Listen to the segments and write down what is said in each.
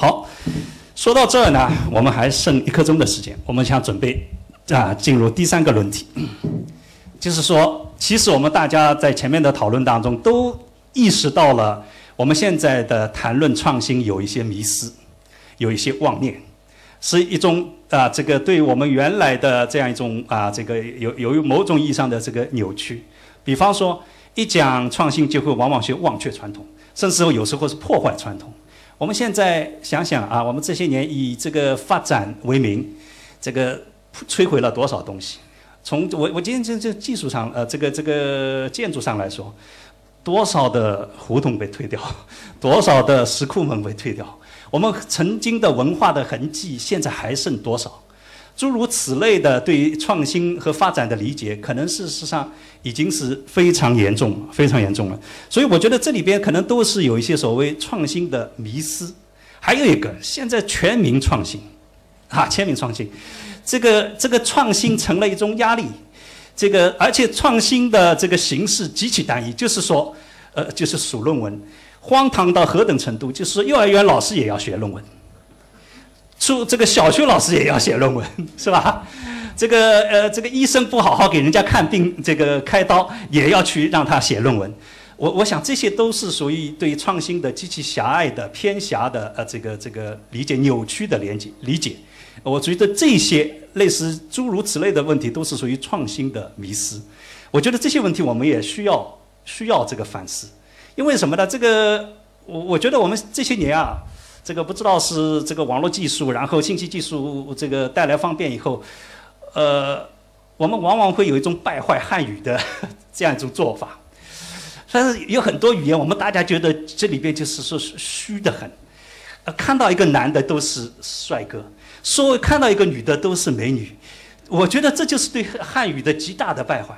好，说到这儿呢，我们还剩一刻钟的时间，我们想准备啊进入第三个论题，就是说，其实我们大家在前面的讨论当中都意识到了，我们现在的谈论创新有一些迷失，有一些妄念，是一种啊这个对我们原来的这样一种啊这个有有某种意义上的这个扭曲，比方说一讲创新就会往往去忘却传统。甚至有时候是破坏传统。我们现在想想啊，我们这些年以这个发展为名，这个摧毁了多少东西？从我我今天这这技术上呃，这个这个建筑上来说，多少的胡同被推掉，多少的石库门被推掉，我们曾经的文化的痕迹现在还剩多少？诸如此类的对于创新和发展的理解，可能事实上已经是非常严重、非常严重了。所以我觉得这里边可能都是有一些所谓创新的迷失。还有一个，现在全民创新，啊，全民创新，这个这个创新成了一种压力。这个而且创新的这个形式极其单一，就是说，呃，就是数论文，荒唐到何等程度？就是，幼儿园老师也要学论文。初这个小学老师也要写论文，是吧？这个呃，这个医生不好好给人家看病，这个开刀也要去让他写论文。我我想这些都是属于对创新的极其狭隘的、偏狭的呃这个这个理解扭曲的连接理解。我觉得这些类似诸如此类的问题都是属于创新的迷失。我觉得这些问题我们也需要需要这个反思，因为什么呢？这个我我觉得我们这些年啊。这个不知道是这个网络技术，然后信息技术这个带来方便以后，呃，我们往往会有一种败坏汉语的 这样一种做法。但是有很多语言，我们大家觉得这里边就是说虚的很。看到一个男的都是帅哥，说看到一个女的都是美女，我觉得这就是对汉语的极大的败坏。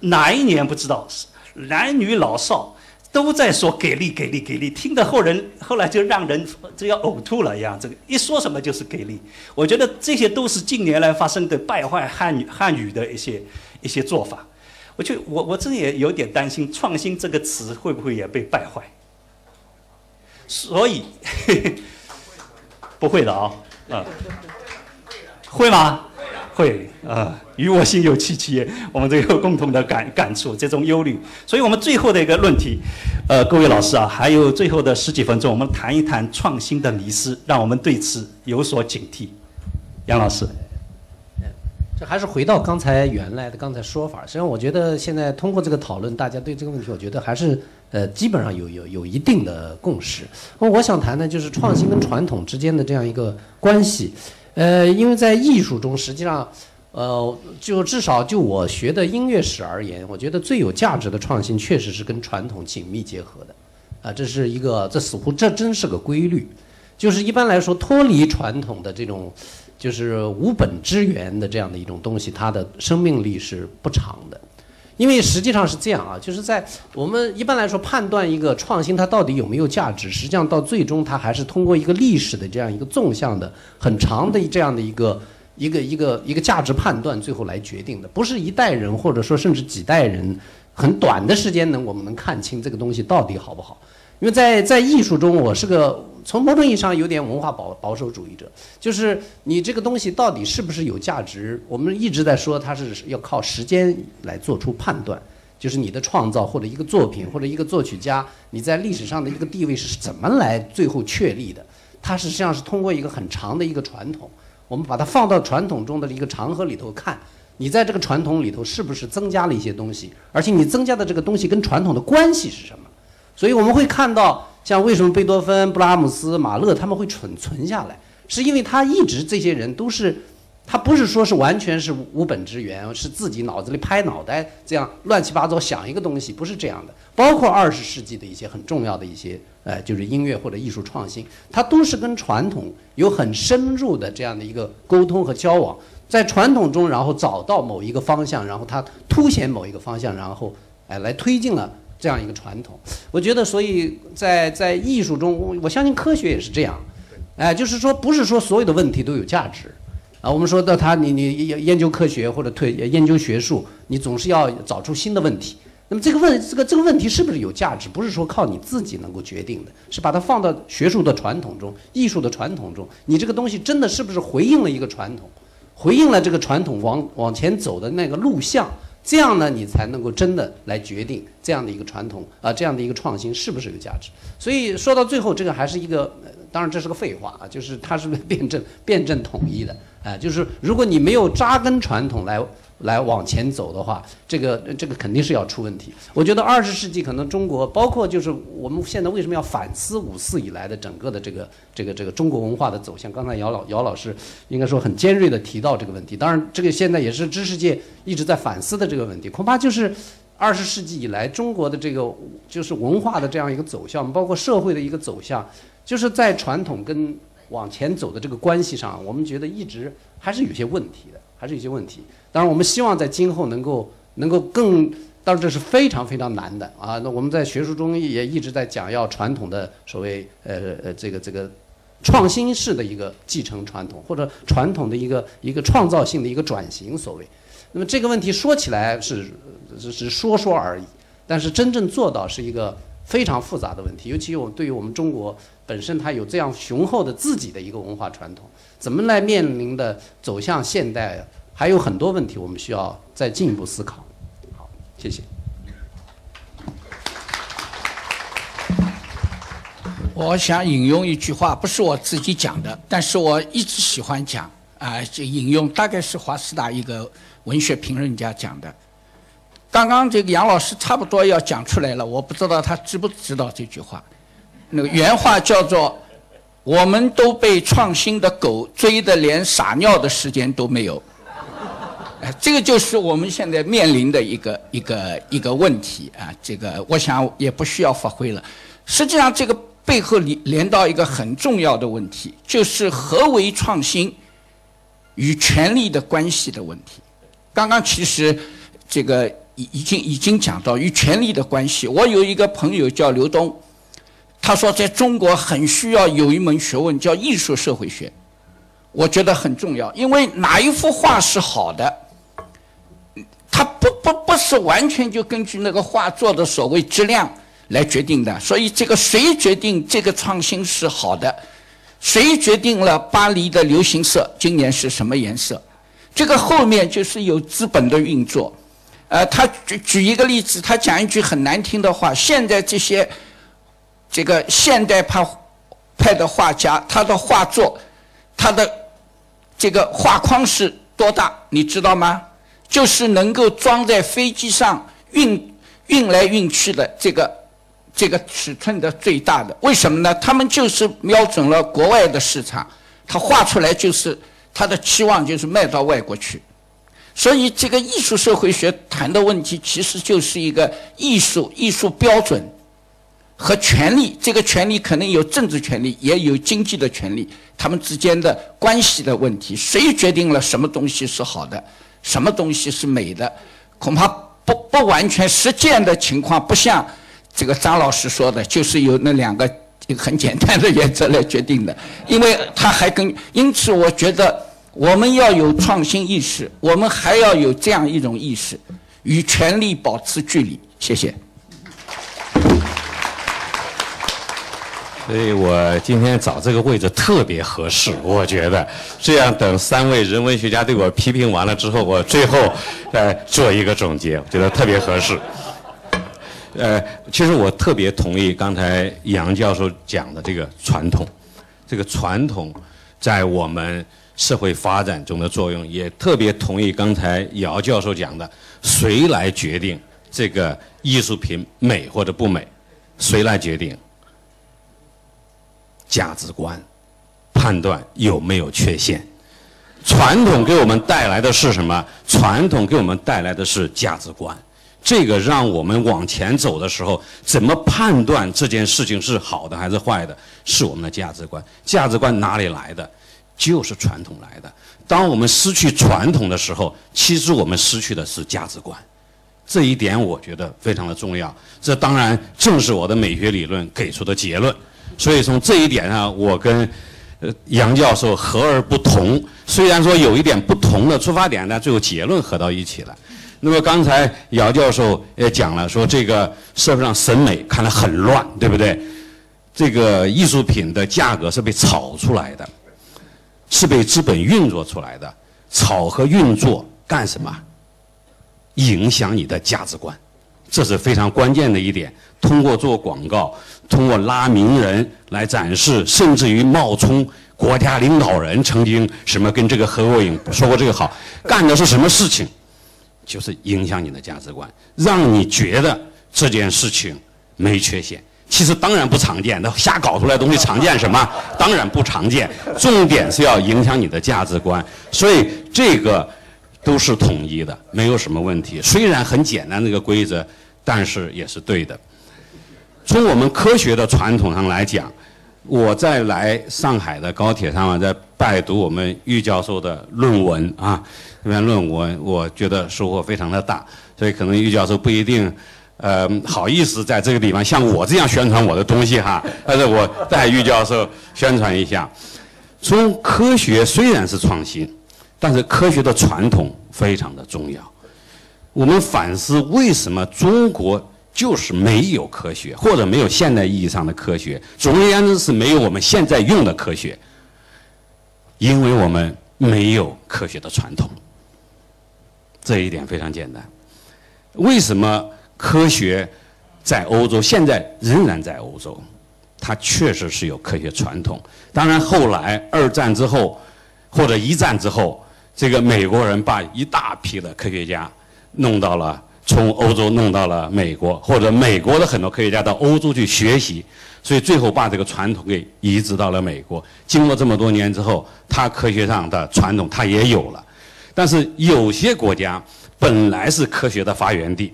哪一年不知道？男女老少。都在说给力给力给力，听得后人后来就让人就要呕吐了一样。这个一说什么就是给力，我觉得这些都是近年来发生的败坏汉语汉语的一些 一些做法。我就我我真也有点担心“创新”这个词会不会也被败坏。所以 不会的啊嗯，会吗？会啊。与我心有戚戚，我们都有共同的感感触，这种忧虑。所以我们最后的一个论题，呃，各位老师啊，还有最后的十几分钟，我们谈一谈创新的迷失，让我们对此有所警惕。杨老师，这还是回到刚才原来的刚才说法。实际上，我觉得现在通过这个讨论，大家对这个问题，我觉得还是呃，基本上有有有一定的共识。那我想谈的就是创新跟传统之间的这样一个关系。呃，因为在艺术中，实际上。呃，就至少就我学的音乐史而言，我觉得最有价值的创新确实是跟传统紧密结合的，啊，这是一个，这似乎这真是个规律，就是一般来说脱离传统的这种，就是无本之源的这样的一种东西，它的生命力是不长的，因为实际上是这样啊，就是在我们一般来说判断一个创新它到底有没有价值，实际上到最终它还是通过一个历史的这样一个纵向的很长的这样的一个。一个一个一个价值判断，最后来决定的，不是一代人或者说甚至几代人很短的时间能我们能看清这个东西到底好不好？因为在在艺术中，我是个从某种意义上有点文化保保守主义者，就是你这个东西到底是不是有价值？我们一直在说它是要靠时间来做出判断，就是你的创造或者一个作品或者一个作曲家，你在历史上的一个地位是怎么来最后确立的？它实际上是通过一个很长的一个传统。我们把它放到传统中的一个长河里头看，你在这个传统里头是不是增加了一些东西？而且你增加的这个东西跟传统的关系是什么？所以我们会看到，像为什么贝多芬、布拉姆斯、马勒他们会存存下来，是因为他一直这些人都是。他不是说是完全是无本之源，是自己脑子里拍脑袋这样乱七八糟想一个东西，不是这样的。包括二十世纪的一些很重要的一些，呃，就是音乐或者艺术创新，它都是跟传统有很深入的这样的一个沟通和交往，在传统中，然后找到某一个方向，然后它凸显某一个方向，然后哎来推进了这样一个传统。我觉得，所以在在艺术中，我相信科学也是这样，哎，就是说不是说所有的问题都有价值。啊，我们说到他，你你研究科学或者推研究学术，你总是要找出新的问题，那么这个问这个这个问题是不是有价值？不是说靠你自己能够决定的，是把它放到学术的传统中、艺术的传统中，你这个东西真的是不是回应了一个传统，回应了这个传统往往前走的那个路向？这样呢，你才能够真的来决定这样的一个传统啊，这样的一个创新是不是有价值？所以说到最后，这个还是一个，当然这是个废话啊，就是它是不是辩证辩证统一的？啊，就是如果你没有扎根传统来。来往前走的话，这个这个肯定是要出问题。我觉得二十世纪可能中国，包括就是我们现在为什么要反思五四以来的整个的这个这个这个中国文化的走向？刚才姚老姚老师应该说很尖锐的提到这个问题。当然，这个现在也是知识界一直在反思的这个问题。恐怕就是二十世纪以来中国的这个就是文化的这样一个走向，包括社会的一个走向，就是在传统跟往前走的这个关系上，我们觉得一直还是有些问题的，还是有些问题。当然，我们希望在今后能够能够更，当然这是非常非常难的啊。那我们在学术中也一直在讲要传统的所谓呃呃这个这个创新式的一个继承传统，或者传统的一个一个创造性的一个转型所谓。那么这个问题说起来是只是说说而已，但是真正做到是一个非常复杂的问题。尤其我对于我们中国本身它有这样雄厚的自己的一个文化传统，怎么来面临的走向现代？还有很多问题，我们需要再进一步思考。好，谢谢。我想引用一句话，不是我自己讲的，但是我一直喜欢讲啊，就引用，大概是华师大一个文学评论家讲的。刚刚这个杨老师差不多要讲出来了，我不知道他知不知道这句话。那个原话叫做：“我们都被创新的狗追得连撒尿的时间都没有。”这个就是我们现在面临的一个一个一个问题啊！这个我想也不需要发挥了。实际上，这个背后连连到一个很重要的问题，就是何为创新与权力的关系的问题。刚刚其实这个已已经已经讲到与权力的关系。我有一个朋友叫刘东，他说在中国很需要有一门学问叫艺术社会学，我觉得很重要，因为哪一幅画是好的？它不不不是完全就根据那个画作的所谓质量来决定的，所以这个谁决定这个创新是好的？谁决定了巴黎的流行色今年是什么颜色？这个后面就是有资本的运作。呃，他举举一个例子，他讲一句很难听的话：现在这些这个现代派派的画家，他的画作，他的这个画框是多大？你知道吗？就是能够装在飞机上运运来运去的这个这个尺寸的最大的，为什么呢？他们就是瞄准了国外的市场，他画出来就是他的期望就是卖到外国去。所以这个艺术社会学谈的问题，其实就是一个艺术艺术标准和权利。这个权利可能有政治权利，也有经济的权利，他们之间的关系的问题，谁决定了什么东西是好的？什么东西是美的？恐怕不不完全实践的情况，不像这个张老师说的，就是由那两个很简单的原则来决定的。因为他还跟，因此我觉得我们要有创新意识，我们还要有这样一种意识，与权力保持距离。谢谢。所以我今天找这个位置特别合适，我觉得这样等三位人文学家对我批评完了之后，我最后再做一个总结，我觉得特别合适。呃，其实我特别同意刚才杨教授讲的这个传统，这个传统在我们社会发展中的作用，也特别同意刚才姚教授讲的，谁来决定这个艺术品美或者不美？谁来决定？价值观判断有没有缺陷？传统给我们带来的是什么？传统给我们带来的是价值观。这个让我们往前走的时候，怎么判断这件事情是好的还是坏的？是我们的价值观。价值观哪里来的？就是传统来的。当我们失去传统的时候，其实我们失去的是价值观。这一点我觉得非常的重要。这当然正是我的美学理论给出的结论。所以从这一点上，我跟呃杨教授合而不同。虽然说有一点不同的出发点，但最后结论合到一起了。那么刚才姚教授也讲了，说这个社会上审美看来很乱，对不对？这个艺术品的价格是被炒出来的，是被资本运作出来的。炒和运作干什么？影响你的价值观，这是非常关键的一点。通过做广告，通过拉名人来展示，甚至于冒充国家领导人，曾经什么跟这个何国颖说过这个好，干的是什么事情？就是影响你的价值观，让你觉得这件事情没缺陷。其实当然不常见，那瞎搞出来的东西常见什么？当然不常见。重点是要影响你的价值观，所以这个都是统一的，没有什么问题。虽然很简单这个规则，但是也是对的。从我们科学的传统上来讲，我在来上海的高铁上啊，在拜读我们郁教授的论文啊，这篇论文我觉得收获非常的大，所以可能郁教授不一定。呃，好意思在这个地方像我这样宣传我的东西哈，但是我代郁教授宣传一下。从科学虽然是创新，但是科学的传统非常的重要。我们反思为什么中国就是没有科学，或者没有现代意义上的科学。总而言之是没有我们现在用的科学，因为我们没有科学的传统。这一点非常简单。为什么？科学在欧洲现在仍然在欧洲，它确实是有科学传统。当然后来二战之后或者一战之后，这个美国人把一大批的科学家弄到了从欧洲弄到了美国，或者美国的很多科学家到欧洲去学习，所以最后把这个传统给移植到了美国。经过这么多年之后，它科学上的传统它也有了，但是有些国家本来是科学的发源地。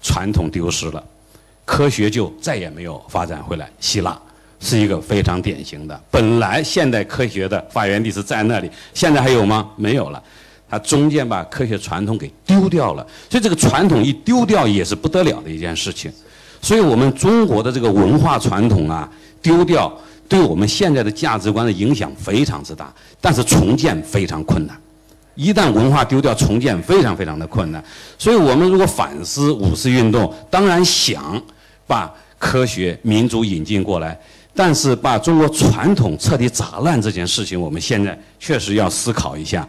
传统丢失了，科学就再也没有发展回来。希腊是一个非常典型的，本来现代科学的发源地是在那里，现在还有吗？没有了，它中间把科学传统给丢掉了。所以这个传统一丢掉也是不得了的一件事情。所以我们中国的这个文化传统啊，丢掉对我们现在的价值观的影响非常之大，但是重建非常困难。一旦文化丢掉，重建非常非常的困难。所以我们如果反思五四运动，当然想把科学民主引进过来，但是把中国传统彻底砸烂这件事情，我们现在确实要思考一下，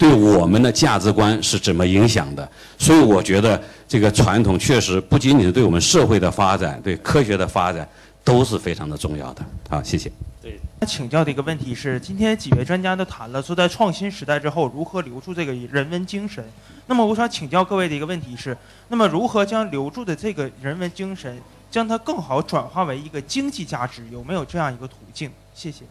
对我们的价值观是怎么影响的。所以我觉得这个传统确实不仅仅是对我们社会的发展、对科学的发展都是非常的重要的。好，谢谢。对。请教的一个问题是，今天几位专家都谈了说，在创新时代之后，如何留住这个人文精神。那么，我想请教各位的一个问题是，那么如何将留住的这个人文精神，将它更好转化为一个经济价值？有没有这样一个途径？谢谢。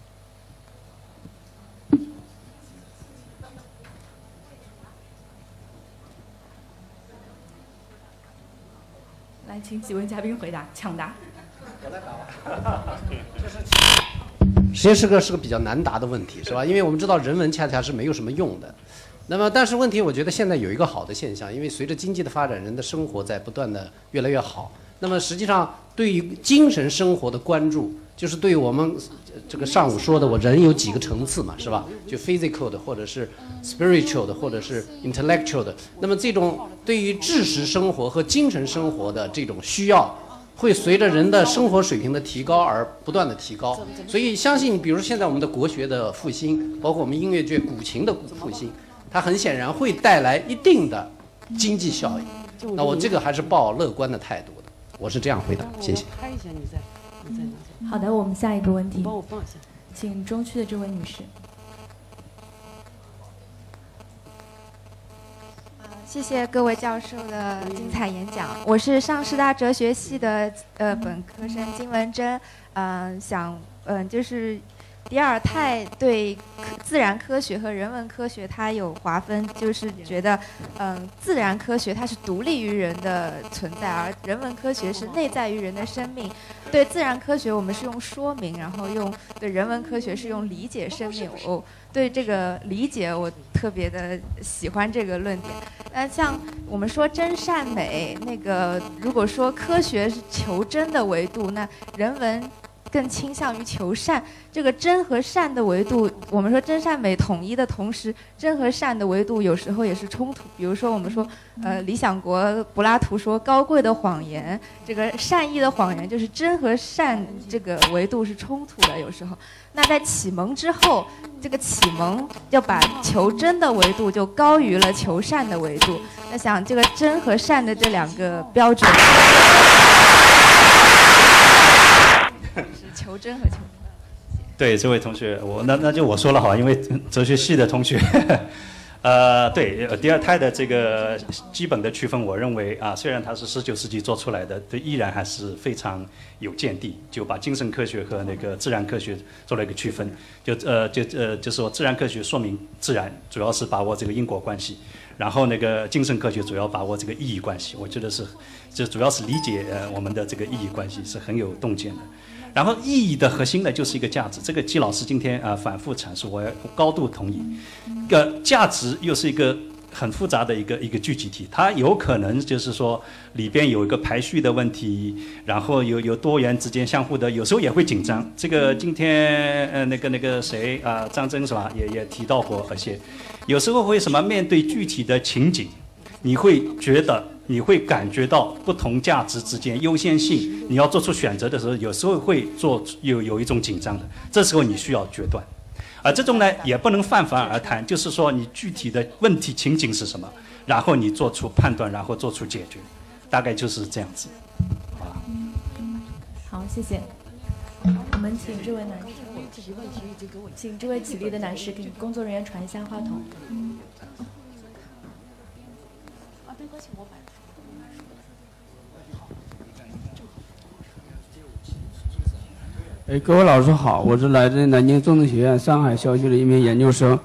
来，请几位嘉宾回答，抢答。我来答。这是。实际是个是个比较难答的问题，是吧？因为我们知道人文恰恰是没有什么用的。那么，但是问题，我觉得现在有一个好的现象，因为随着经济的发展，人的生活在不断的越来越好。那么，实际上对于精神生活的关注，就是对我们这个上午说的，我人有几个层次嘛，是吧？就 physical 的，或者是 spiritual 的，或者是 intellectual 的。那么，这种对于知识生活和精神生活的这种需要。会随着人的生活水平的提高而不断的提高，所以相信，比如现在我们的国学的复兴，包括我们音乐界、古琴的复兴，它很显然会带来一定的经济效益。那我这个还是抱乐观的态度的，我是这样回答，谢谢。拍一下你再，你再拿好的，我们下一个问题，帮我放下，请中区的这位女士。谢谢各位教授的精彩演讲。我是上师大哲学系的呃本科生金文珍，嗯，想嗯就是。迪尔泰对自然科学和人文科学它有划分，就是觉得，嗯，自然科学它是独立于人的存在，而人文科学是内在于人的生命。对自然科学，我们是用说明，然后用对人文科学是用理解生命。我对这个理解，我特别的喜欢这个论点。那像我们说真善美，那个如果说科学是求真的维度，那人文。更倾向于求善。这个真和善的维度，我们说真善美统一的同时，真和善的维度有时候也是冲突。比如说，我们说，呃，理想国柏拉图说高贵的谎言，这个善意的谎言，就是真和善这个维度是冲突的。有时候，那在启蒙之后，这个启蒙要把求真的维度就高于了求善的维度。那想这个真和善的这两个标准。真和求。对这位同学，我那那就我说了哈，因为哲学系的同学，呃，对第二胎的这个基本的区分，我认为啊，虽然它是十九世纪做出来的，对依然还是非常有见地，就把精神科学和那个自然科学做了一个区分，就呃就呃就说自然科学说明自然，主要是把握这个因果关系，然后那个精神科学主要把握这个意义关系，我觉得是这主要是理解呃我们的这个意义关系是很有洞见的。然后意义的核心呢，就是一个价值。这个季老师今天啊反复阐述，我高度同意。个价值又是一个很复杂的一个一个聚集体，它有可能就是说里边有一个排序的问题，然后有有多元之间相互的，有时候也会紧张。这个今天呃那个那个谁啊张真是吧，也也提到过而且有时候会什么面对具体的情景，你会觉得。你会感觉到不同价值之间优先性，你要做出选择的时候，有时候会做有有一种紧张的，这时候你需要决断，而这种呢也不能泛泛而谈，就是说你具体的问题情景是什么，然后你做出判断，然后做出解决，大概就是这样子，啊。好，谢谢。我们请这位男士，请这位起立的男士给工作人员传一下话筒。啊，没关系，我摆。哎，各位老师好，我是来自南京政治学院上海校区的一名研究生，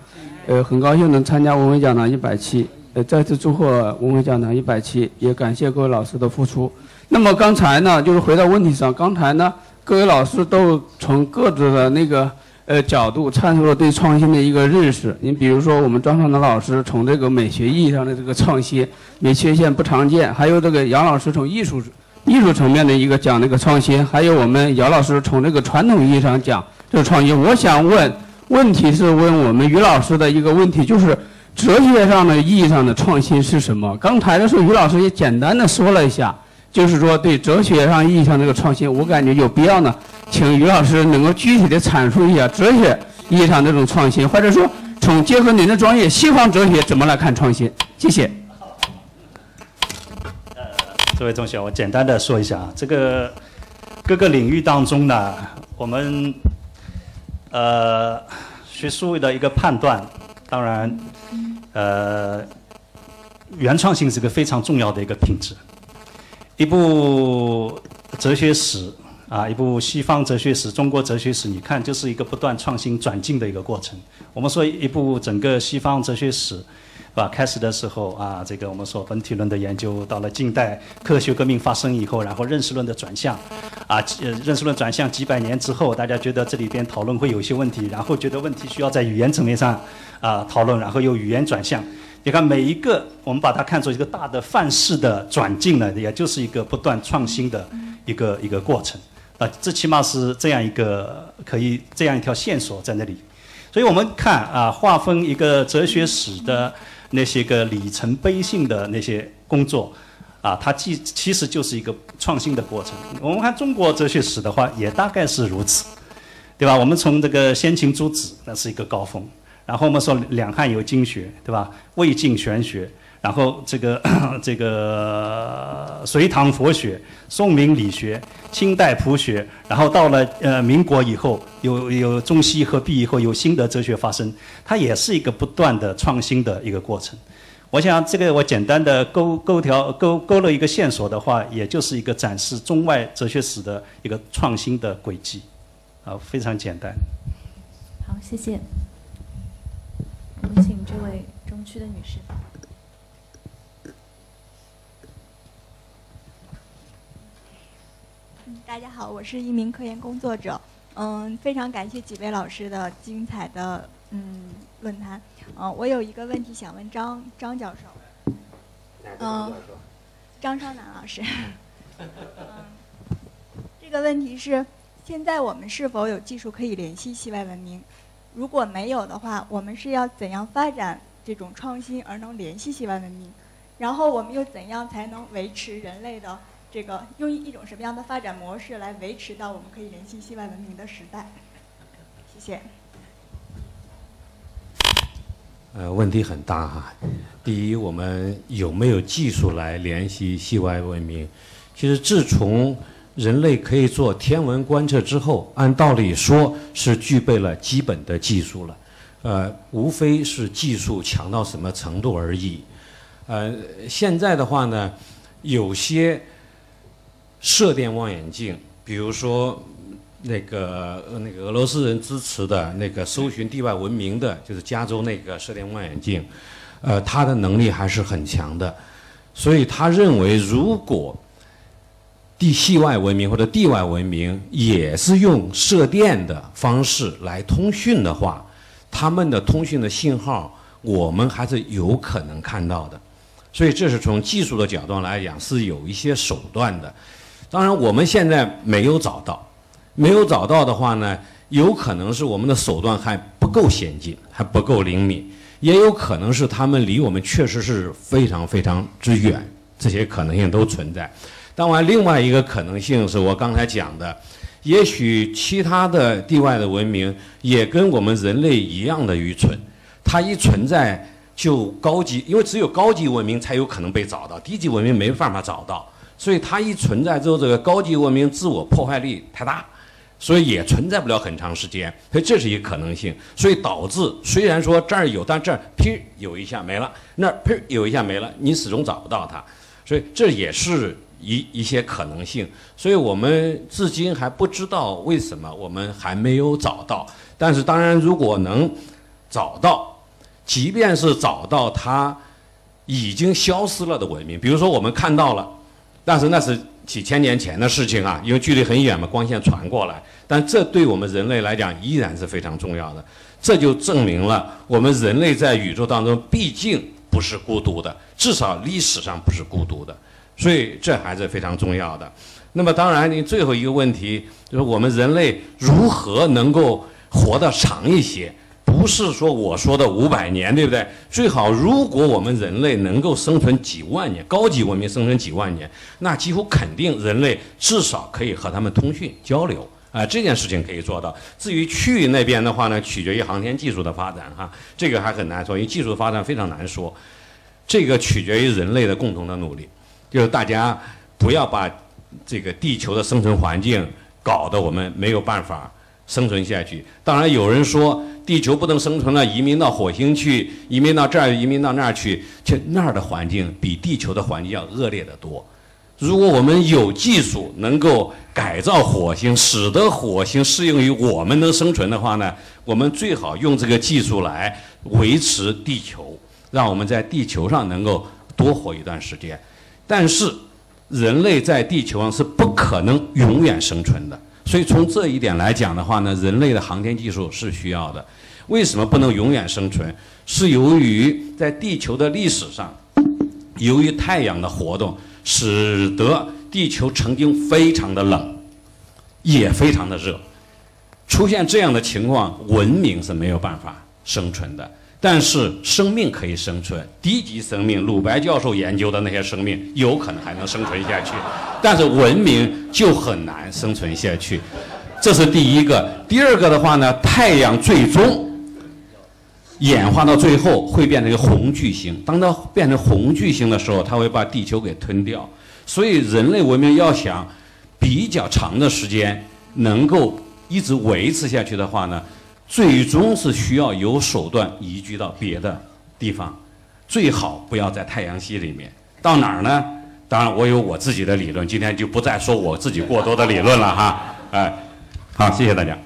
呃，很高兴能参加文汇讲堂一百期，呃，再次祝贺文汇讲堂一百期，也感谢各位老师的付出。那么刚才呢，就是回到问题上，刚才呢，各位老师都从各自的那个呃角度阐述了对创新的一个认识。你比如说，我们张双德老师从这个美学意义上的这个创新，没缺陷不常见，还有这个杨老师从艺术。艺术层面的一个讲那个创新，还有我们姚老师从这个传统意义上讲这个创新。我想问，问题是问我们于老师的一个问题，就是哲学上的意义上的创新是什么？刚才的时候，于老师也简单的说了一下，就是说对哲学上意义上这个创新，我感觉有必要呢，请于老师能够具体的阐述一下哲学意义上这种创新，或者说从结合您的专业西方哲学怎么来看创新？谢谢。这位同学，我简单的说一下啊，这个各个领域当中呢，我们呃学术的一个判断，当然呃原创性是个非常重要的一个品质。一部哲学史啊，一部西方哲学史、中国哲学史，你看就是一个不断创新转进的一个过程。我们说一部整个西方哲学史。是吧，开始的时候啊，这个我们说本体论的研究，到了近代科学革命发生以后，然后认识论的转向，啊，认识论转向几百年之后，大家觉得这里边讨论会有一些问题，然后觉得问题需要在语言层面上啊讨论，然后又语言转向。你看每一个，我们把它看作一个大的范式的转进呢，也就是一个不断创新的一个一个过程。啊，这起码是这样一个可以这样一条线索在那里。所以我们看啊，划分一个哲学史的。那些个里程碑性的那些工作，啊，它既其实就是一个创新的过程。我们看中国哲学史的话，也大概是如此，对吧？我们从这个先秦诸子，那是一个高峰，然后我们说两汉有经学，对吧？魏晋玄学。然后这个 这个隋唐佛学、宋明理学、清代朴学，然后到了呃民国以后，有有中西合璧以后，有新的哲学发生，它也是一个不断的创新的一个过程。我想这个我简单的勾勾条勾勾了一个线索的话，也就是一个展示中外哲学史的一个创新的轨迹，啊，非常简单。好，谢谢。我们请这位中区的女士。大家好，我是一名科研工作者。嗯，非常感谢几位老师的精彩的嗯论坛。嗯，我有一个问题想问张张教授。嗯，张双南老师。嗯，这个问题是现在我们是否有技术可以联系系外文明？如果没有的话，我们是要怎样发展这种创新而能联系系外文明？然后我们又怎样才能维持人类的这个用一种什么样的发展模式来维持到我们可以联系系外文明的时代？谢谢。呃，问题很大哈。第一，我们有没有技术来联系系外文明？其实自从人类可以做天文观测之后，按道理说是具备了基本的技术了，呃，无非是技术强到什么程度而已。呃，现在的话呢，有些射电望远镜，比如说那个那个俄罗斯人支持的那个搜寻地外文明的，就是加州那个射电望远镜，呃，它的能力还是很强的，所以他认为如果地系外文明或者地外文明也是用射电的方式来通讯的话，他们的通讯的信号我们还是有可能看到的。所以这是从技术的角度来讲是有一些手段的，当然我们现在没有找到，没有找到的话呢，有可能是我们的手段还不够先进，还不够灵敏，也有可能是他们离我们确实是非常非常之远，这些可能性都存在。当然，另外一个可能性是我刚才讲的，也许其他的地外的文明也跟我们人类一样的愚蠢，它一存在。就高级，因为只有高级文明才有可能被找到，低级文明没办法找到，所以它一存在之后，这个高级文明自我破坏力太大，所以也存在不了很长时间，所以这是一个可能性，所以导致虽然说这儿有，但这儿噼有一下没了，那儿砰有一下没了，你始终找不到它，所以这也是一一些可能性，所以我们至今还不知道为什么我们还没有找到，但是当然如果能找到。即便是找到它已经消失了的文明，比如说我们看到了，但是那是几千年前的事情啊，因为距离很远嘛，光线传过来。但这对我们人类来讲依然是非常重要的，这就证明了我们人类在宇宙当中毕竟不是孤独的，至少历史上不是孤独的，所以这还是非常重要的。那么当然，你最后一个问题就是我们人类如何能够活得长一些？不是说我说的五百年，对不对？最好，如果我们人类能够生存几万年，高级文明生存几万年，那几乎肯定人类至少可以和他们通讯交流啊，这件事情可以做到。至于区域那边的话呢，取决于航天技术的发展哈，这个还很难说，因为技术发展非常难说。这个取决于人类的共同的努力，就是大家不要把这个地球的生存环境搞得我们没有办法生存下去。当然，有人说。地球不能生存了，移民到火星去，移民到这儿，移民到那儿去，去那儿的环境比地球的环境要恶劣得多。如果我们有技术能够改造火星，使得火星适应于我们能生存的话呢，我们最好用这个技术来维持地球，让我们在地球上能够多活一段时间。但是，人类在地球上是不可能永远生存的。所以从这一点来讲的话呢，人类的航天技术是需要的。为什么不能永远生存？是由于在地球的历史上，由于太阳的活动，使得地球曾经非常的冷，也非常的热。出现这样的情况，文明是没有办法生存的。但是生命可以生存，低级生命，鲁白教授研究的那些生命有可能还能生存下去，但是文明就很难生存下去。这是第一个。第二个的话呢，太阳最终演化到最后会变成一个红巨星，当它变成红巨星的时候，它会把地球给吞掉。所以人类文明要想比较长的时间能够一直维持下去的话呢？最终是需要有手段移居到别的地方，最好不要在太阳系里面。到哪儿呢？当然，我有我自己的理论，今天就不再说我自己过多的理论了哈。哎，好，谢谢大家。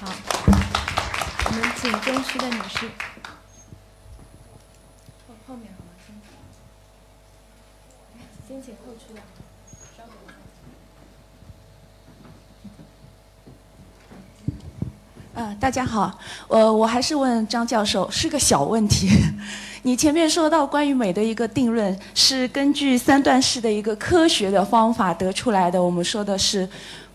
好，我们请中区的女士。后后面好吗？先请后出的。嗯，大家好，呃，我还是问张教授，是个小问题。你前面说到关于美的一个定论，是根据三段式的一个科学的方法得出来的。我们说的是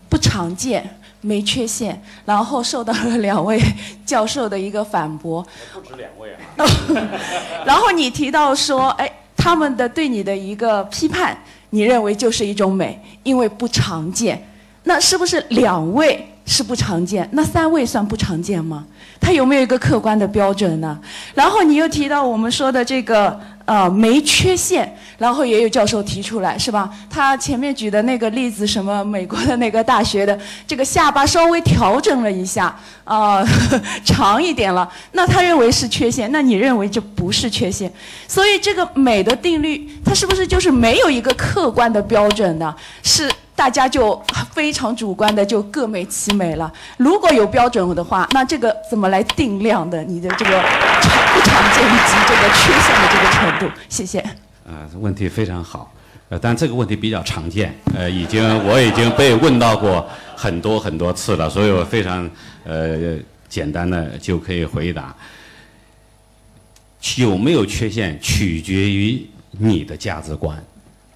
不常见、没缺陷，然后受到了两位教授的一个反驳。不止两位啊。然后你提到说，哎，他们的对你的一个批判，你认为就是一种美，因为不常见。那是不是两位是不常见？那三位算不常见吗？它有没有一个客观的标准呢？然后你又提到我们说的这个呃没缺陷，然后也有教授提出来是吧？他前面举的那个例子，什么美国的那个大学的这个下巴稍微调整了一下，啊 长一点了，那他认为是缺陷，那你认为这不是缺陷？所以这个美的定律，它是不是就是没有一个客观的标准呢？是？大家就非常主观的就各美其美了。如果有标准的话，那这个怎么来定量的？你的这个常不常见以及这个缺陷的这个程度？谢谢。呃，问题非常好。呃，但这个问题比较常见。呃，已经我已经被问到过很多很多次了，所以我非常呃简单的就可以回答。有没有缺陷取决于你的价值观。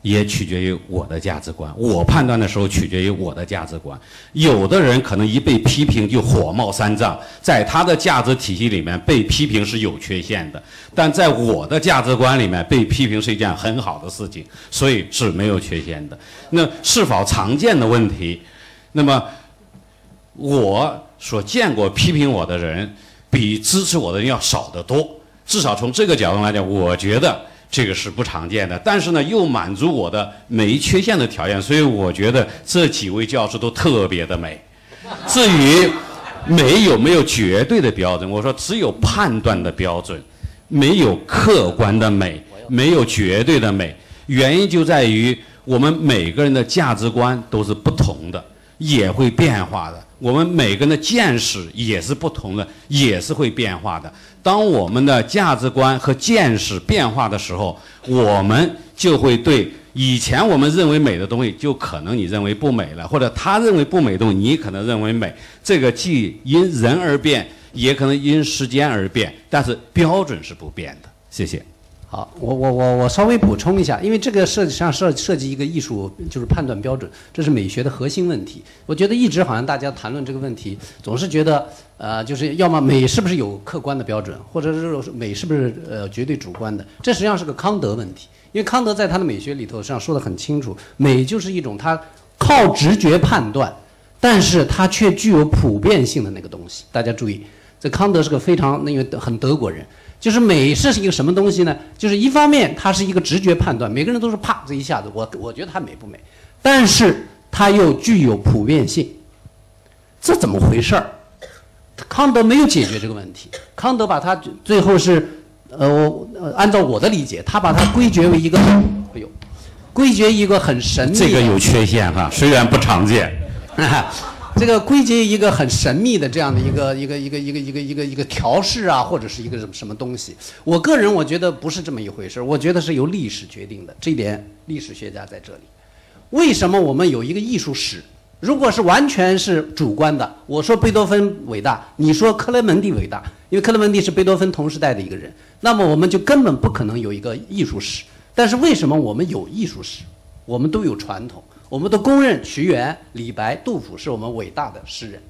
也取决于我的价值观，我判断的时候取决于我的价值观。有的人可能一被批评就火冒三丈，在他的价值体系里面被批评是有缺陷的，但在我的价值观里面被批评是一件很好的事情，所以是没有缺陷的。那是否常见的问题？那么我所见过批评我的人比支持我的人要少得多，至少从这个角度来讲，我觉得。这个是不常见的，但是呢，又满足我的没缺陷的条件，所以我觉得这几位教师都特别的美。至于美有没有绝对的标准，我说只有判断的标准，没有客观的美，没有绝对的美。原因就在于我们每个人的价值观都是不同的，也会变化的。我们每个人的见识也是不同的，也是会变化的。当我们的价值观和见识变化的时候，我们就会对以前我们认为美的东西，就可能你认为不美了，或者他认为不美的东西，你可能认为美。这个既因人而变，也可能因时间而变，但是标准是不变的。谢谢。好，我我我我稍微补充一下，因为这个涉际上涉涉及一个艺术，就是判断标准，这是美学的核心问题。我觉得一直好像大家谈论这个问题，总是觉得呃，就是要么美是不是有客观的标准，或者是美是不是呃绝对主观的？这实际上是个康德问题。因为康德在他的美学里头实际上说的很清楚，美就是一种他靠直觉判断，但是它却具有普遍性的那个东西。大家注意，这康德是个非常因为很德国人。就是美是一个什么东西呢？就是一方面它是一个直觉判断，每个人都是啪这一下子，我我觉得它美不美，但是它又具有普遍性，这怎么回事儿？康德没有解决这个问题，康德把它最后是，呃，我按照我的理解，他把它归结为一个，哎呦，归结一个很神秘。这个有缺陷哈，虽然不常见。这个归结一个很神秘的这样的一个一个一个一个一个一个一个调试啊，或者是一个什么什么东西？我个人我觉得不是这么一回事我觉得是由历史决定的。这一点历史学家在这里。为什么我们有一个艺术史？如果是完全是主观的，我说贝多芬伟大，你说克雷门蒂伟大，因为克雷门蒂是贝多芬同时代的一个人，那么我们就根本不可能有一个艺术史。但是为什么我们有艺术史？我们都有传统。我们都公认屈原、李白、杜甫是我们伟大的诗人，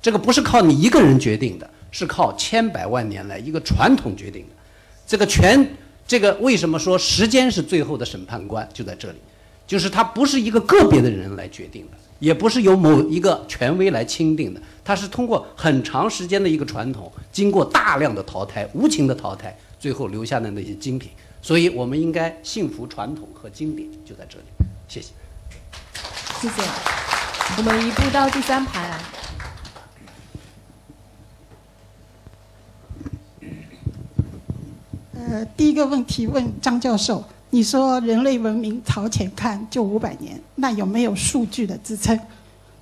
这个不是靠你一个人决定的，是靠千百万年来一个传统决定的。这个权，这个为什么说时间是最后的审判官？就在这里，就是它不是一个个别的人来决定的，也不是由某一个权威来钦定的，它是通过很长时间的一个传统，经过大量的淘汰、无情的淘汰，最后留下的那些精品。所以我们应该信服传统和经典，就在这里。谢谢。谢谢。我们移步到第三排来。呃，第一个问题问张教授：你说人类文明朝前看就五百年，那有没有数据的支撑？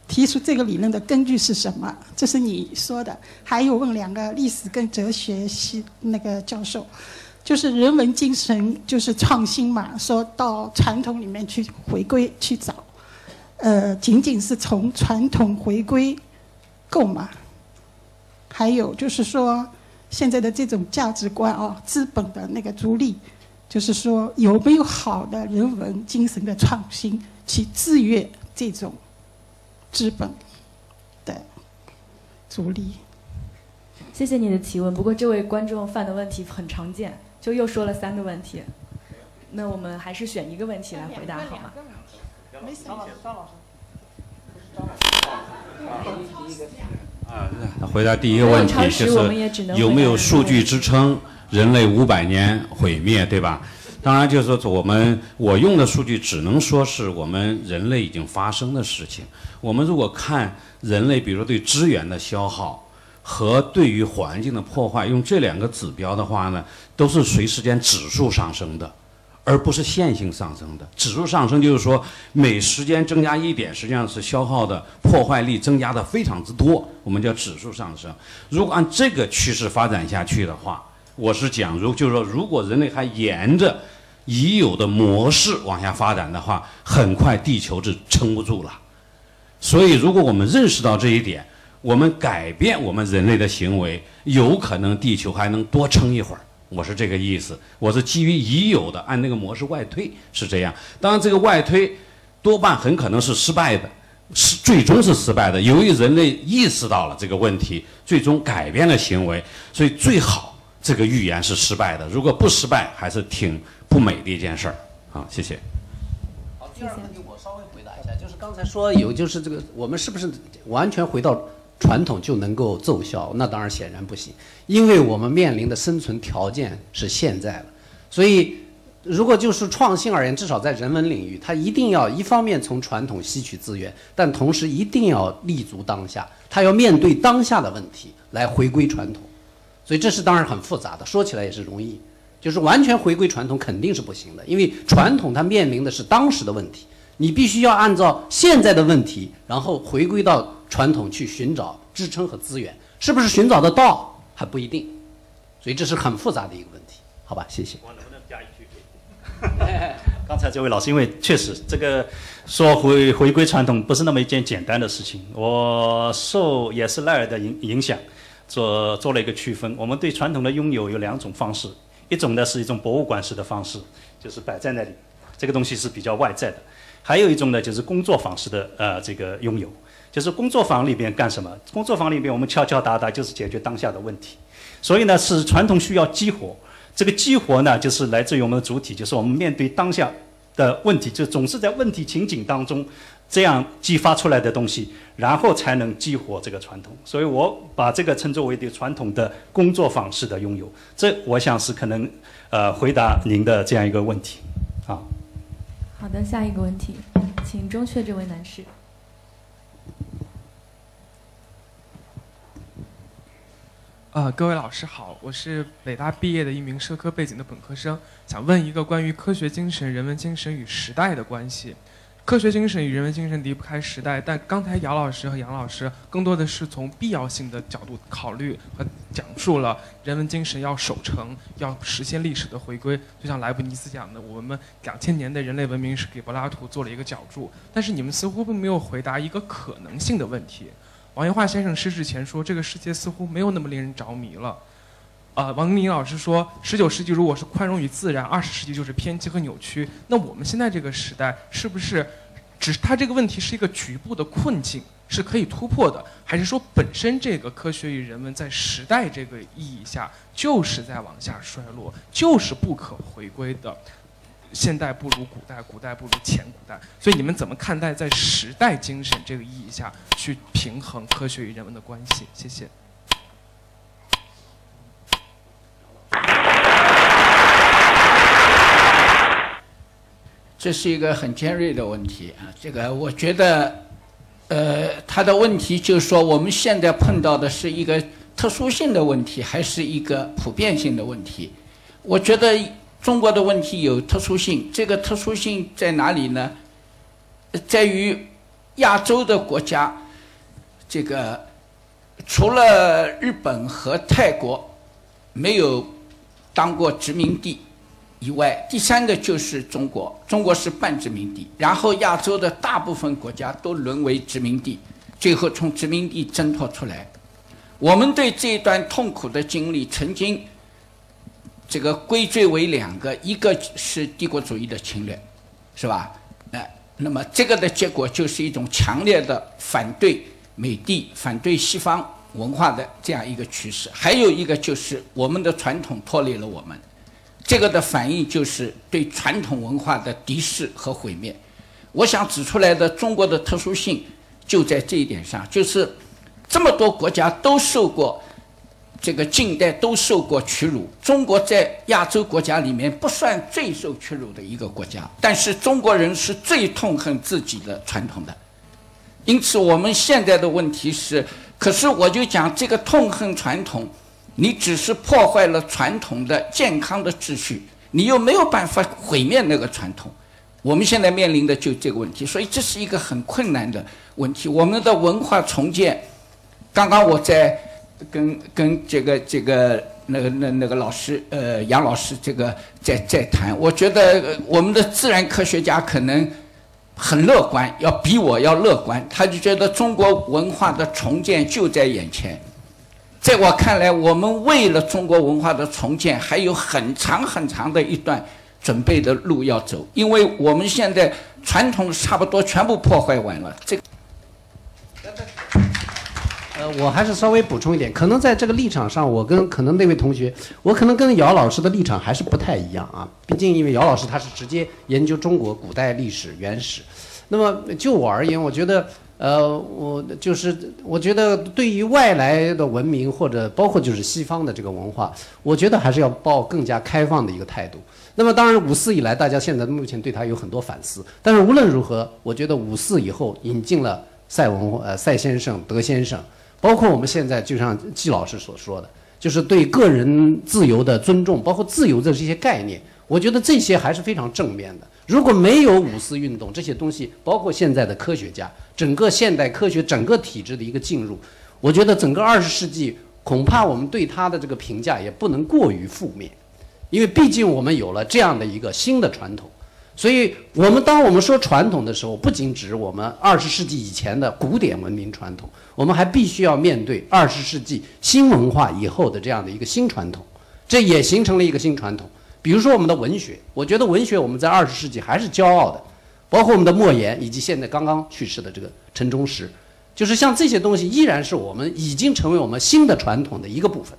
提出这个理论的根据是什么？这是你说的。还有问两个历史跟哲学系那个教授，就是人文精神就是创新嘛，说到传统里面去回归去找。呃，仅仅是从传统回归购买？还有就是说，现在的这种价值观啊，资本的那个逐利，就是说有没有好的人文精神的创新去制约这种资本的逐利。谢谢你的提问。不过这位观众犯的问题很常见，就又说了三个问题。那我们还是选一个问题来回答好吗？没事，张老师，张老师。啊，回答第一个问题就是有没有数据支撑人类五百年毁灭，对吧？当然，就是说我们我用的数据只能说是我们人类已经发生的事情。我们如果看人类，比如说对资源的消耗和对于环境的破坏，用这两个指标的话呢，都是随时间指数上升的。而不是线性上升的指数上升，就是说每时间增加一点，实际上是消耗的破坏力增加的非常之多，我们叫指数上升。如果按这个趋势发展下去的话，我是讲，如就是说，如果人类还沿着已有的模式往下发展的话，很快地球就撑不住了。所以，如果我们认识到这一点，我们改变我们人类的行为，有可能地球还能多撑一会儿。我是这个意思，我是基于已有的按那个模式外推是这样。当然，这个外推多半很可能是失败的，是最终是失败的。由于人类意识到了这个问题，最终改变了行为，所以最好这个预言是失败的。如果不失败，还是挺不美的一件事儿。好，谢谢。好，第二个问题我稍微回答一下，就是刚才说有，就是这个我们是不是完全回到？传统就能够奏效，那当然显然不行，因为我们面临的生存条件是现在的，所以如果就是创新而言，至少在人文领域，它一定要一方面从传统吸取资源，但同时一定要立足当下，它要面对当下的问题来回归传统，所以这是当然很复杂的，说起来也是容易，就是完全回归传统肯定是不行的，因为传统它面临的是当时的问题，你必须要按照现在的问题，然后回归到。传统去寻找支撑和资源，是不是寻找得到还不一定，所以这是很复杂的一个问题，好吧？谢谢。我能不能加一句？刚才这位老师，因为确实这个说回回归传统不是那么一件简单的事情。我受也是赖尔的影影响，做做了一个区分。我们对传统的拥有有两种方式，一种呢是一种博物馆式的方式，就是摆在那里，这个东西是比较外在的；还有一种呢就是工作坊式的呃这个拥有。就是工作坊里边干什么？工作坊里边我们敲敲打打，就是解决当下的问题。所以呢，是传统需要激活。这个激活呢，就是来自于我们的主体，就是我们面对当下的问题，就总是在问题情景当中这样激发出来的东西，然后才能激活这个传统。所以我把这个称作为的传统的工作坊式的拥有。这我想是可能呃回答您的这样一个问题。啊。好的，下一个问题，请中雀这位男士。呃，各位老师好，我是北大毕业的一名社科背景的本科生，想问一个关于科学精神、人文精神与时代的关系。科学精神与人文精神离不开时代，但刚才姚老师和杨老师更多的是从必要性的角度考虑和讲述了人文精神要守成，要实现历史的回归。就像莱布尼茨讲的，我们两千年的人类文明是给柏拉图做了一个脚注，但是你们似乎并没有回答一个可能性的问题。王元化先生逝世前说：“这个世界似乎没有那么令人着迷了。”呃，王明老师说：“十九世纪如果是宽容与自然，二十世纪就是偏激和扭曲。”那我们现在这个时代是不是，只是它这个问题是一个局部的困境，是可以突破的？还是说本身这个科学与人文在时代这个意义下就是在往下衰落，就是不可回归的？现代不如古代，古代不如前古代，所以你们怎么看待在时代精神这个意义下去平衡科学与人文的关系？谢谢。这是一个很尖锐的问题啊！这个我觉得，呃，他的问题就是说，我们现在碰到的是一个特殊性的问题，还是一个普遍性的问题？我觉得。中国的问题有特殊性，这个特殊性在哪里呢？在于亚洲的国家，这个除了日本和泰国没有当过殖民地以外，第三个就是中国，中国是半殖民地。然后亚洲的大部分国家都沦为殖民地，最后从殖民地挣脱出来。我们对这一段痛苦的经历，曾经。这个归罪为两个，一个是帝国主义的侵略，是吧？哎，那么这个的结果就是一种强烈的反对美帝、反对西方文化的这样一个趋势，还有一个就是我们的传统拖累了我们，这个的反应就是对传统文化的敌视和毁灭。我想指出来的中国的特殊性就在这一点上，就是这么多国家都受过这个近代都受过屈辱，中国在亚洲国家里面不算最受屈辱的一个国家，但是中国人是最痛恨自己的传统的。因此，我们现在的问题是，可是我就讲这个痛恨传统，你只是破坏了传统的健康的秩序，你又没有办法毁灭那个传统。我们现在面临的就这个问题，所以这是一个很困难的问题。我们的文化重建，刚刚我在跟跟这个这个那个那那个老师呃杨老师这个在在谈，我觉得我们的自然科学家可能。很乐观，要比我要乐观。他就觉得中国文化的重建就在眼前。在我看来，我们为了中国文化的重建，还有很长很长的一段准备的路要走。因为我们现在传统差不多全部破坏完了。这个。呃，我还是稍微补充一点，可能在这个立场上，我跟可能那位同学，我可能跟姚老师的立场还是不太一样啊。毕竟，因为姚老师他是直接研究中国古代历史原始。那么就我而言，我觉得，呃，我就是我觉得对于外来的文明或者包括就是西方的这个文化，我觉得还是要抱更加开放的一个态度。那么当然，五四以来，大家现在目前对他有很多反思。但是无论如何，我觉得五四以后引进了赛文呃赛先生、德先生。包括我们现在，就像季老师所说的，就是对个人自由的尊重，包括自由的这些概念，我觉得这些还是非常正面的。如果没有五四运动这些东西，包括现在的科学家，整个现代科学整个体制的一个进入，我觉得整个二十世纪恐怕我们对他的这个评价也不能过于负面，因为毕竟我们有了这样的一个新的传统。所以，我们当我们说传统的时候，不仅指我们二十世纪以前的古典文明传统，我们还必须要面对二十世纪新文化以后的这样的一个新传统，这也形成了一个新传统。比如说我们的文学，我觉得文学我们在二十世纪还是骄傲的，包括我们的莫言以及现在刚刚去世的这个陈忠实，就是像这些东西依然是我们已经成为我们新的传统的一个部分。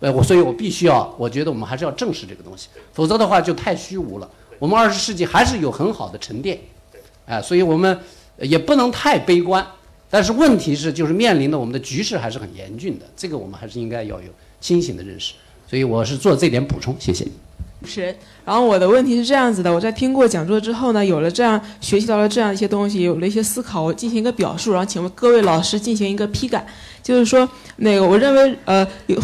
呃，我所以，我必须要，我觉得我们还是要正视这个东西，否则的话就太虚无了。我们二十世纪还是有很好的沉淀，啊，所以我们也不能太悲观。但是问题是，就是面临的我们的局势还是很严峻的，这个我们还是应该要有清醒的认识。所以我是做这点补充，谢谢。主持人，然后我的问题是这样子的：我在听过讲座之后呢，有了这样学习到了这样一些东西，有了一些思考，我进行一个表述，然后请问各位老师进行一个批改，就是说，那个我认为呃有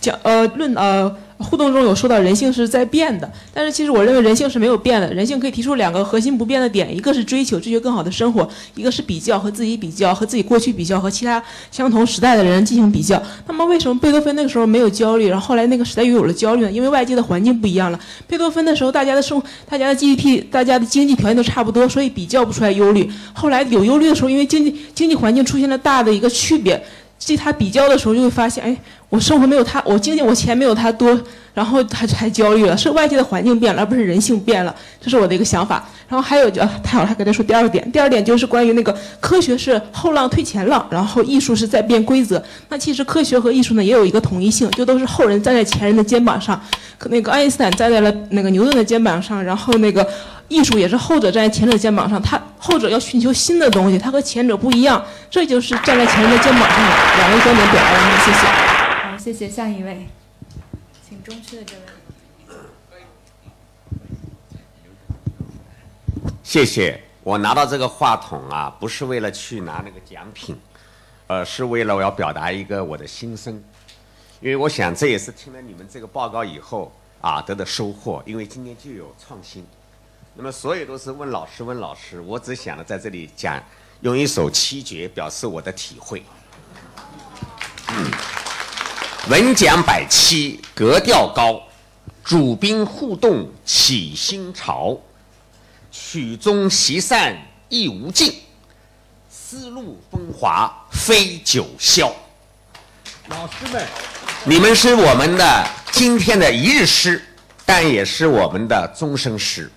讲呃论呃。互动中有说到人性是在变的，但是其实我认为人性是没有变的。人性可以提出两个核心不变的点，一个是追求追求更好的生活，一个是比较和自己比较，和自己过去比较，和其他相同时代的人进行比较。那么为什么贝多芬那个时候没有焦虑，然后后来那个时代又有了焦虑呢？因为外界的环境不一样了。贝多芬的时候，大家的生大家的 GDP，大家的经济条件都差不多，所以比较不出来忧虑。后来有忧虑的时候，因为经济经济环境出现了大的一个区别，即他比较的时候就会发现，哎，我生活没有他，我经济我钱没有他多。然后他才焦虑了，是外界的环境变了，而不是人性变了，这是我的一个想法。然后还有就太好了，还给他说第二点，第二点就是关于那个科学是后浪推前浪，然后艺术是在变规则。那其实科学和艺术呢也有一个统一性，就都是后人站在前人的肩膀上，那个爱因斯坦站在了那个牛顿的肩膀上，然后那个艺术也是后者站在前者肩膀上，他后者要寻求新的东西，他和前者不一样，这就是站在前人的肩膀上两位观点表达完了，谢谢。好，谢谢下一位。请中区的这位，谢谢。我拿到这个话筒啊，不是为了去拿那个奖品，呃是为了我要表达一个我的心声。因为我想这也是听了你们这个报告以后啊得的收获。因为今天就有创新，那么所有都是问老师问老师，我只想着在这里讲，用一首七绝表示我的体会。嗯文讲百七，格调高，主宾互动起新潮，曲终席散亦无尽，丝路风华非九霄。老师们，你们是我们的今天的一日诗，但也是我们的终生诗。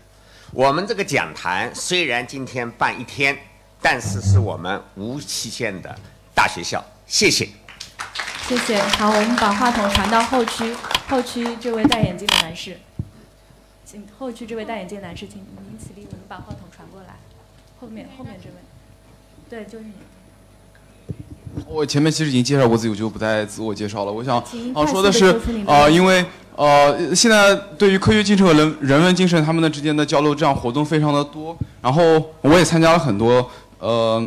我们这个讲坛虽然今天办一天，但是是我们无期限的大学校。谢谢。谢谢。好，我们把话筒传到后区，后区这位戴眼镜的男士，请后区这位戴眼镜的男士，请您起立，我们把话筒传过来。后面后面这位，对，就是你。我前面其实已经介绍过自己，我就不再自我介绍了。我想请啊快速地说的是啊、因为呃现在对于科学精神和人人文精神他们的之间的交流，这样活动非常的多。然后我也参加了很多呃，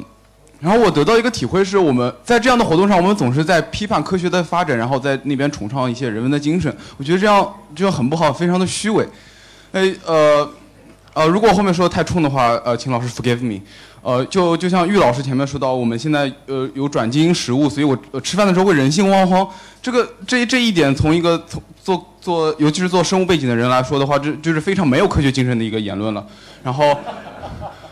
然后我得到一个体会是，我们在这样的活动上，我们总是在批判科学的发展，然后在那边崇尚一些人文的精神。我觉得这样这样很不好，非常的虚伪。哎呃呃，如果后面说的太冲的话，呃，请老师 forgive me。呃，就就像玉老师前面说到，我们现在呃有转基因食物，所以我、呃、吃饭的时候会人性惶惶。这个这这一点，从一个从做做，尤其是做生物背景的人来说的话，这就是非常没有科学精神的一个言论了。然后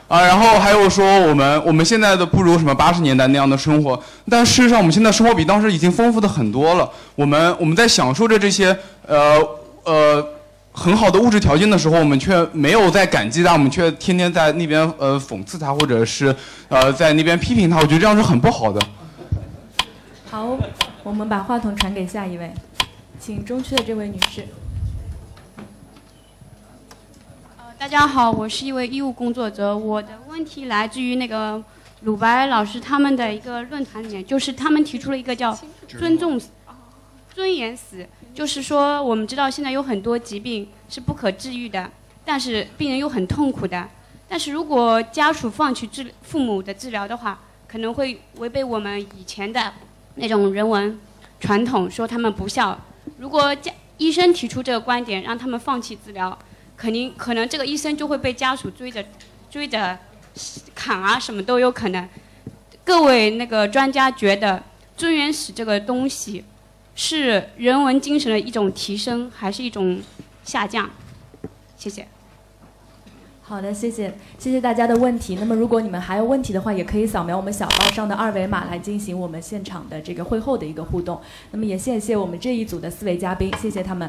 啊，然后还有说我们我们现在的不如什么八十年代那样的生活，但事实上我们现在生活比当时已经丰富的很多了。我们我们在享受着这些呃呃很好的物质条件的时候，我们却没有在感激它，我们却天天在那边呃讽刺他，或者是呃在那边批评他。我觉得这样是很不好的。好，我们把话筒传给下一位，请中区的这位女士。呃大家好，我是一位医务工作者。我的问题来自于那个鲁白老师他们的一个论坛里面，就是他们提出了一个叫“尊重死尊严死”，就是说我们知道现在有很多疾病是不可治愈的，但是病人又很痛苦的。但是如果家属放弃治父母的治疗的话，可能会违背我们以前的那种人文传统，说他们不孝。如果家医生提出这个观点，让他们放弃治疗，肯定可能这个医生就会被家属追着追着砍啊，什么都有可能。各位那个专家觉得尊严史这个东西是人文精神的一种提升，还是一种下降？谢谢。好的，谢谢，谢谢大家的问题。那么，如果你们还有问题的话，也可以扫描我们小包上的二维码来进行我们现场的这个会后的一个互动。那么，也谢谢我们这一组的四位嘉宾，谢谢他们。